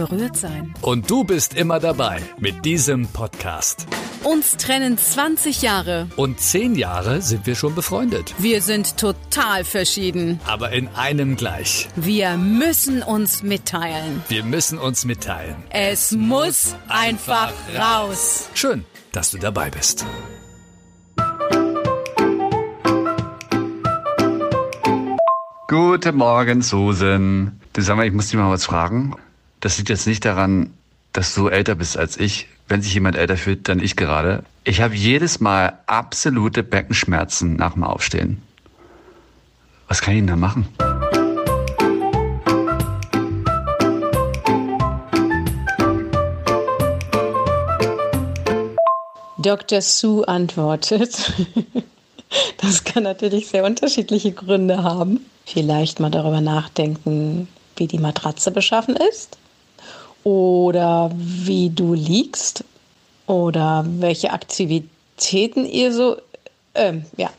berührt sein. Und du bist immer dabei mit diesem Podcast. Uns trennen 20 Jahre. Und 10 Jahre sind wir schon befreundet. Wir sind total verschieden. Aber in einem gleich. Wir müssen uns mitteilen. Wir müssen uns mitteilen. Es muss einfach raus. Schön, dass du dabei bist. Guten Morgen, Susan. Du sag mal, ich muss dich mal was fragen. Das liegt jetzt nicht daran, dass du älter bist als ich. Wenn sich jemand älter fühlt, dann ich gerade. Ich habe jedes Mal absolute Beckenschmerzen nach dem Aufstehen. Was kann ich denn da machen? Dr. Sue antwortet, das kann natürlich sehr unterschiedliche Gründe haben. Vielleicht mal darüber nachdenken, wie die Matratze beschaffen ist oder wie du liegst oder welche Aktivitäten ihr so, ähm, ja.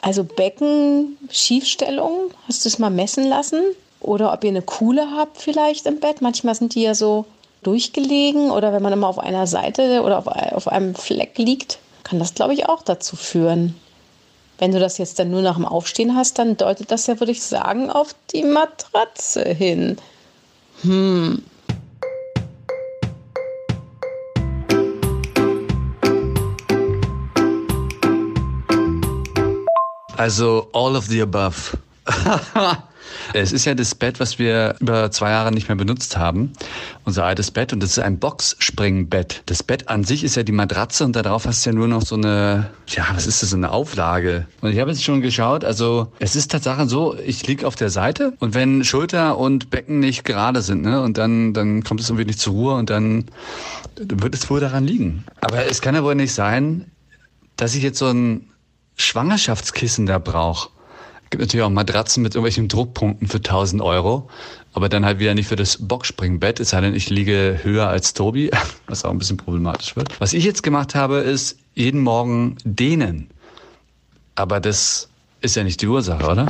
Also Becken, Schiefstellung, hast du es mal messen lassen? Oder ob ihr eine Kuhle habt vielleicht im Bett. Manchmal sind die ja so durchgelegen oder wenn man immer auf einer Seite oder auf, auf einem Fleck liegt, kann das, glaube ich, auch dazu führen. Wenn du das jetzt dann nur nach dem Aufstehen hast, dann deutet das ja, würde ich sagen, auf die Matratze hin. Hm. Also all of the above. es ist ja das Bett, was wir über zwei Jahre nicht mehr benutzt haben. Unser altes Bett. Und das ist ein Boxspringbett. Das Bett an sich ist ja die Matratze und darauf hast du ja nur noch so eine, ja, was ist das, so eine Auflage. Und ich habe jetzt schon geschaut, also es ist tatsächlich so, ich liege auf der Seite und wenn Schulter und Becken nicht gerade sind, ne, und dann, dann kommt es irgendwie nicht zur Ruhe und dann wird es wohl daran liegen. Aber es kann ja wohl nicht sein, dass ich jetzt so ein Schwangerschaftskissen da brauche. Gibt natürlich auch Matratzen mit irgendwelchen Druckpunkten für 1000 Euro, aber dann halt wieder nicht für das Boxspringbett, es sei denn, ich liege höher als Tobi, was auch ein bisschen problematisch wird. Was ich jetzt gemacht habe, ist jeden Morgen dehnen. Aber das ist ja nicht die Ursache, oder?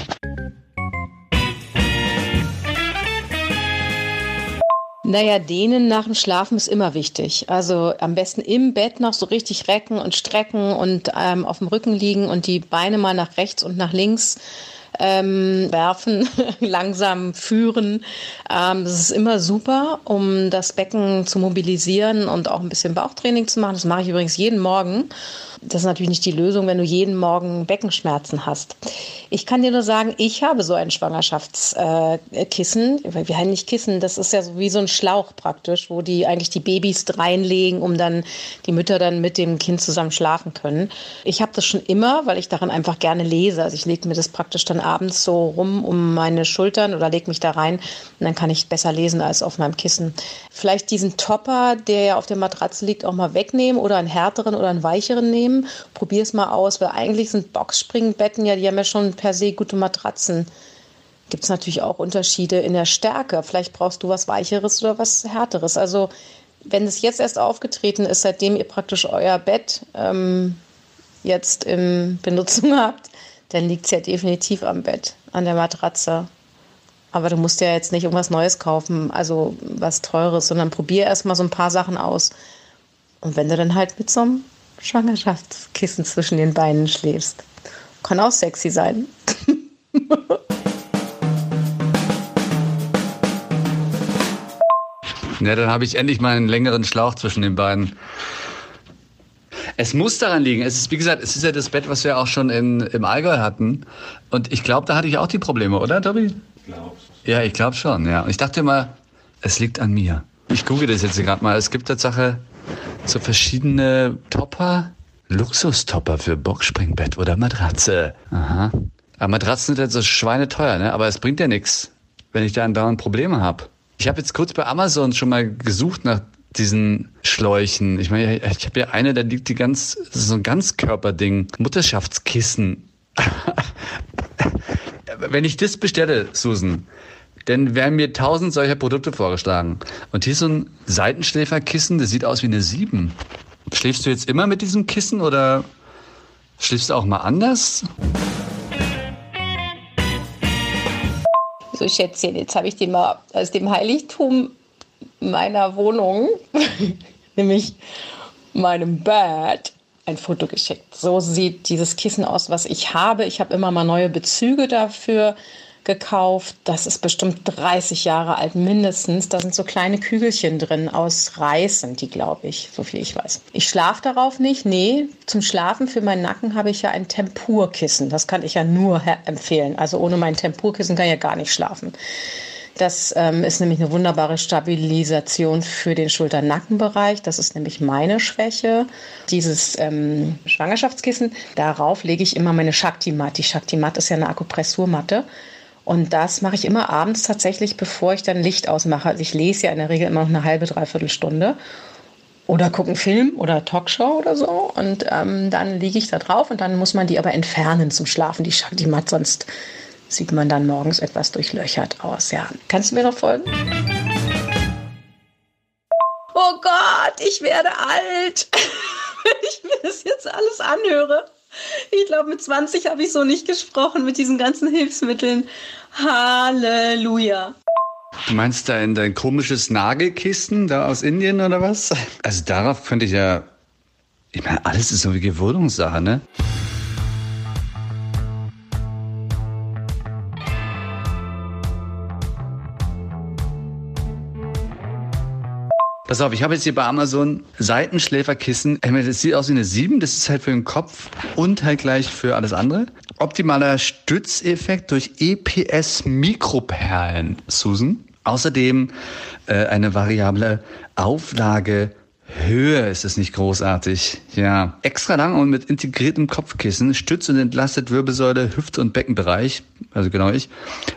Naja, dehnen nach dem Schlafen ist immer wichtig. Also am besten im Bett noch so richtig recken und strecken und ähm, auf dem Rücken liegen und die Beine mal nach rechts und nach links ähm, werfen, langsam führen. Ähm, das ist immer super, um das Becken zu mobilisieren und auch ein bisschen Bauchtraining zu machen. Das mache ich übrigens jeden Morgen. Das ist natürlich nicht die Lösung, wenn du jeden Morgen Beckenschmerzen hast. Ich kann dir nur sagen, ich habe so ein Schwangerschaftskissen. Äh, wir haben nicht Kissen, das ist ja so wie so ein Schlauch praktisch, wo die eigentlich die Babys reinlegen, um dann die Mütter dann mit dem Kind zusammen schlafen können. Ich habe das schon immer, weil ich daran einfach gerne lese. Also ich lege mir das praktisch dann abends so rum um meine Schultern oder lege mich da rein und dann kann ich besser lesen als auf meinem Kissen. Vielleicht diesen Topper, der ja auf der Matratze liegt, auch mal wegnehmen oder einen härteren oder einen weicheren nehmen. Probier es mal aus, weil eigentlich sind Boxspringbetten ja, die haben ja schon per se gute Matratzen. Gibt es natürlich auch Unterschiede in der Stärke. Vielleicht brauchst du was Weicheres oder was Härteres. Also wenn es jetzt erst aufgetreten ist, seitdem ihr praktisch euer Bett ähm, jetzt in Benutzung habt, dann liegt es ja definitiv am Bett, an der Matratze. Aber du musst ja jetzt nicht irgendwas Neues kaufen, also was Teures, sondern probier erst mal so ein paar Sachen aus. Und wenn du dann halt mit so einem Schwangerschaftskissen zwischen den Beinen schläfst. Kann auch sexy sein. Ja, dann habe ich endlich mal einen längeren Schlauch zwischen den Beinen. Es muss daran liegen. Es ist, wie gesagt, es ist ja das Bett, was wir auch schon in, im Allgäu hatten. Und ich glaube, da hatte ich auch die Probleme, oder, Tobi? Ich glaube. Ja, ich glaube schon, ja. Und ich dachte immer, es liegt an mir. Ich gucke das jetzt gerade mal. Es gibt Tatsache so verschiedene Topper. Luxustopper für Boxspringbett oder Matratze. Aha. Aber Matratzen sind halt so schweineteuer, ne? Aber es bringt ja nichts, wenn ich da andauernd Probleme habe. Ich habe jetzt kurz bei Amazon schon mal gesucht nach diesen Schläuchen. Ich meine, ich habe ja eine, da liegt die ganz, so ein Ganzkörperding. Mutterschaftskissen. wenn ich das bestelle, Susan, denn werden mir tausend solcher Produkte vorgeschlagen. Und hier ist so ein Seitenschläferkissen, das sieht aus wie eine Sieben. Schläfst du jetzt immer mit diesem Kissen oder schläfst du auch mal anders? So, Schätzchen, jetzt habe ich dir mal aus dem Heiligtum meiner Wohnung, nämlich meinem Bett, ein Foto geschickt. So sieht dieses Kissen aus, was ich habe. Ich habe immer mal neue Bezüge dafür gekauft. Das ist bestimmt 30 Jahre alt mindestens. Da sind so kleine Kügelchen drin aus Reis sind die, glaube ich, so viel ich weiß. Ich schlafe darauf nicht. Nee, zum Schlafen für meinen Nacken habe ich ja ein Tempurkissen. Das kann ich ja nur empfehlen. Also ohne mein Tempurkissen kann ich ja gar nicht schlafen. Das ähm, ist nämlich eine wunderbare Stabilisation für den Schulter-Nackenbereich. Das ist nämlich meine Schwäche. Dieses ähm, Schwangerschaftskissen, darauf lege ich immer meine Shakti-Mat. Die Shakti-Mat ist ja eine Akupressurmatte. Und das mache ich immer abends tatsächlich, bevor ich dann Licht ausmache. Also ich lese ja in der Regel immer noch eine halbe, dreiviertel Stunde. Oder gucke einen Film oder Talkshow oder so. Und ähm, dann liege ich da drauf und dann muss man die aber entfernen zum Schlafen, die Shakti-Mat, sonst sieht man dann morgens etwas durchlöchert aus. Ja, kannst du mir noch folgen? Oh Gott, ich werde alt, wenn ich mir das jetzt alles anhöre. Ich glaube, mit 20 habe ich so nicht gesprochen mit diesen ganzen Hilfsmitteln. Halleluja. Du meinst dein, dein komisches Nagelkissen da aus Indien oder was? Also darauf könnte ich ja. Ich meine, alles ist so wie Gewohnungssache, ne? Pass auf, ich habe jetzt hier bei Amazon Seitenschläferkissen. Das sieht aus wie eine 7, das ist halt für den Kopf und halt gleich für alles andere. Optimaler Stützeffekt durch EPS Mikroperlen, Susan. Außerdem äh, eine variable Auflage Höhe ist es nicht großartig. Ja, extra lang und mit integriertem Kopfkissen, stützt und entlastet Wirbelsäule, Hüft- und Beckenbereich, also genau ich,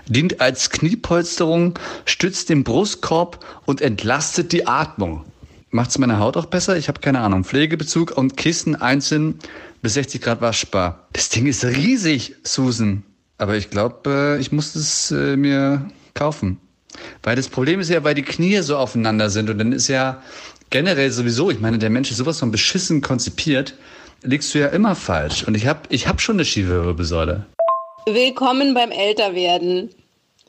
dient als Kniepolsterung, stützt den Brustkorb und entlastet die Atmung. Macht es meine Haut auch besser? Ich habe keine Ahnung. Pflegebezug und Kissen einzeln bis 60 Grad waschbar. Das Ding ist riesig, Susan. Aber ich glaube, äh, ich muss es äh, mir kaufen. Weil das Problem ist ja, weil die Knie so aufeinander sind und dann ist ja generell sowieso, ich meine, der Mensch ist sowas von beschissen konzipiert, liegst du ja immer falsch. Und ich habe ich hab schon eine schiefe Wirbelsäule. Willkommen beim Älterwerden.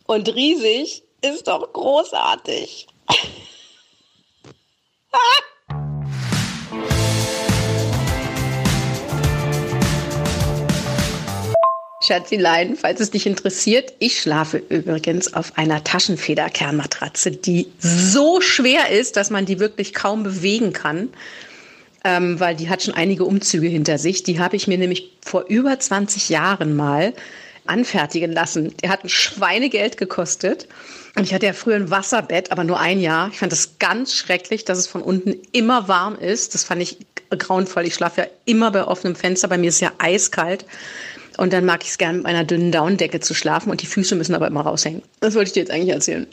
Und riesig ist doch großartig. Schatzilein, falls es dich interessiert, ich schlafe übrigens auf einer Taschenfederkernmatratze, die so schwer ist, dass man die wirklich kaum bewegen kann, ähm, weil die hat schon einige Umzüge hinter sich. Die habe ich mir nämlich vor über 20 Jahren mal anfertigen lassen. Der hat ein Schweinegeld gekostet. Und ich hatte ja früher ein Wasserbett, aber nur ein Jahr. Ich fand das ganz schrecklich, dass es von unten immer warm ist. Das fand ich grauenvoll. Ich schlafe ja immer bei offenem Fenster. Bei mir ist es ja eiskalt. Und dann mag ich es gerne mit einer dünnen Daunendecke zu schlafen und die Füße müssen aber immer raushängen. Das wollte ich dir jetzt eigentlich erzählen.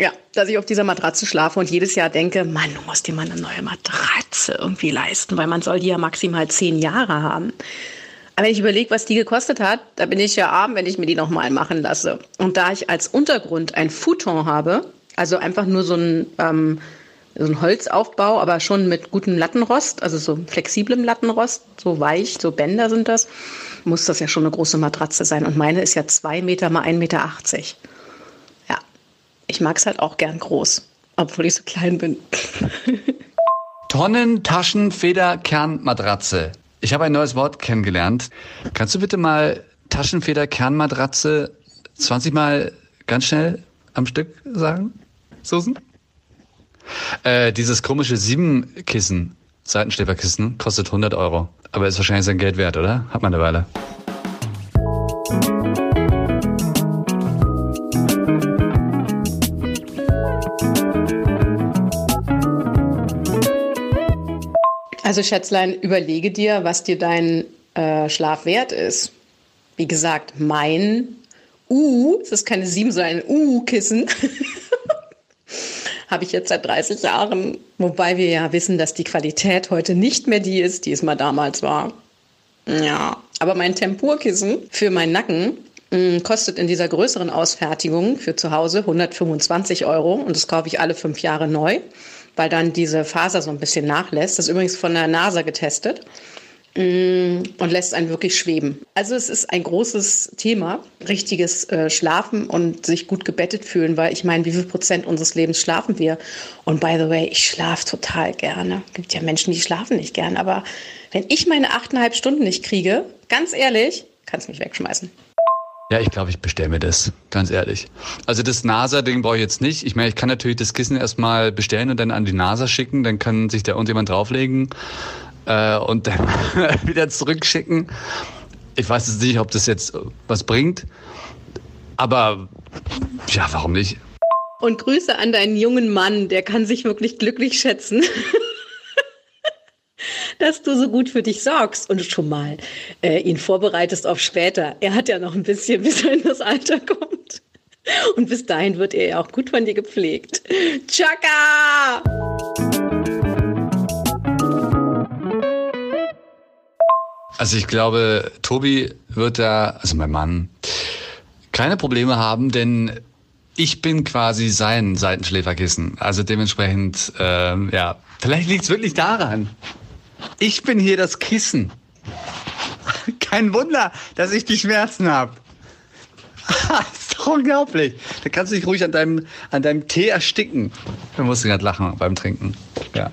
Ja, dass ich auf dieser Matratze schlafe und jedes Jahr denke, Mann, du musst dir mal eine neue Matratze irgendwie leisten, weil man soll die ja maximal zehn Jahre haben. Aber wenn ich überlege, was die gekostet hat, da bin ich ja arm, wenn ich mir die nochmal machen lasse. Und da ich als Untergrund ein Futon habe, also einfach nur so ein, ähm, so ein Holzaufbau, aber schon mit gutem Lattenrost, also so flexiblem Lattenrost, so weich, so Bänder sind das, muss das ja schon eine große Matratze sein. Und meine ist ja zwei Meter mal 1,80 Meter. Ja, ich mag es halt auch gern groß, obwohl ich so klein bin. Tonnen, Taschen, Feder, Kernmatratze. Ich habe ein neues Wort kennengelernt. Kannst du bitte mal Taschenfeder, Kernmatratze 20 Mal ganz schnell am Stück sagen, Susan? Äh, dieses komische Siebenkissen, Seitenschläferkissen, kostet 100 Euro. Aber ist wahrscheinlich sein Geld wert, oder? Hat man eine Weile. Also Schätzlein, überlege dir, was dir dein äh, Schlaf wert ist. Wie gesagt, mein U, es ist keine 7, sondern ein U-Kissen, habe ich jetzt seit 30 Jahren. Wobei wir ja wissen, dass die Qualität heute nicht mehr die ist, die es mal damals war. Ja, aber mein Tempurkissen für meinen Nacken, Mm, kostet in dieser größeren Ausfertigung für zu Hause 125 Euro und das kaufe ich alle fünf Jahre neu, weil dann diese Faser so ein bisschen nachlässt. Das ist übrigens von der NASA getestet und lässt einen wirklich schweben. Also es ist ein großes Thema, richtiges äh, Schlafen und sich gut gebettet fühlen, weil ich meine, wie viel Prozent unseres Lebens schlafen wir? Und by the way, ich schlafe total gerne. Es gibt ja Menschen, die schlafen nicht gern, aber wenn ich meine achteinhalb Stunden nicht kriege, ganz ehrlich, kannst mich wegschmeißen. Ja, ich glaube, ich bestelle mir das, ganz ehrlich. Also das NASA-Ding brauche ich jetzt nicht. Ich meine, ich kann natürlich das Kissen erstmal bestellen und dann an die NASA schicken. Dann kann sich da irgendjemand drauflegen äh, und dann wieder zurückschicken. Ich weiß jetzt nicht, ob das jetzt was bringt. Aber ja, warum nicht? Und Grüße an deinen jungen Mann, der kann sich wirklich glücklich schätzen. dass du so gut für dich sorgst und schon mal äh, ihn vorbereitest auf später. Er hat ja noch ein bisschen, bis er in das Alter kommt. Und bis dahin wird er ja auch gut von dir gepflegt. Chaka! Also ich glaube, Tobi wird da, also mein Mann, keine Probleme haben, denn ich bin quasi sein Seitenschläferkissen. Also dementsprechend, ähm, ja, vielleicht liegt es wirklich daran. Ich bin hier das Kissen. Kein Wunder, dass ich die Schmerzen habe. ist doch unglaublich. Da kannst du dich ruhig an deinem, an deinem Tee ersticken. Da musst du gerade lachen beim Trinken. Ja.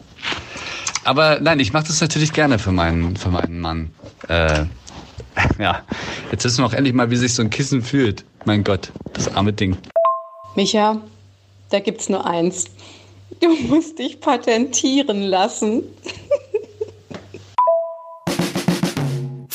Aber nein, ich mache das natürlich gerne für meinen, für meinen Mann. Äh, ja, jetzt wissen wir auch endlich mal, wie sich so ein Kissen fühlt. Mein Gott, das arme Ding. Micha, da gibt's nur eins. Du musst dich patentieren lassen.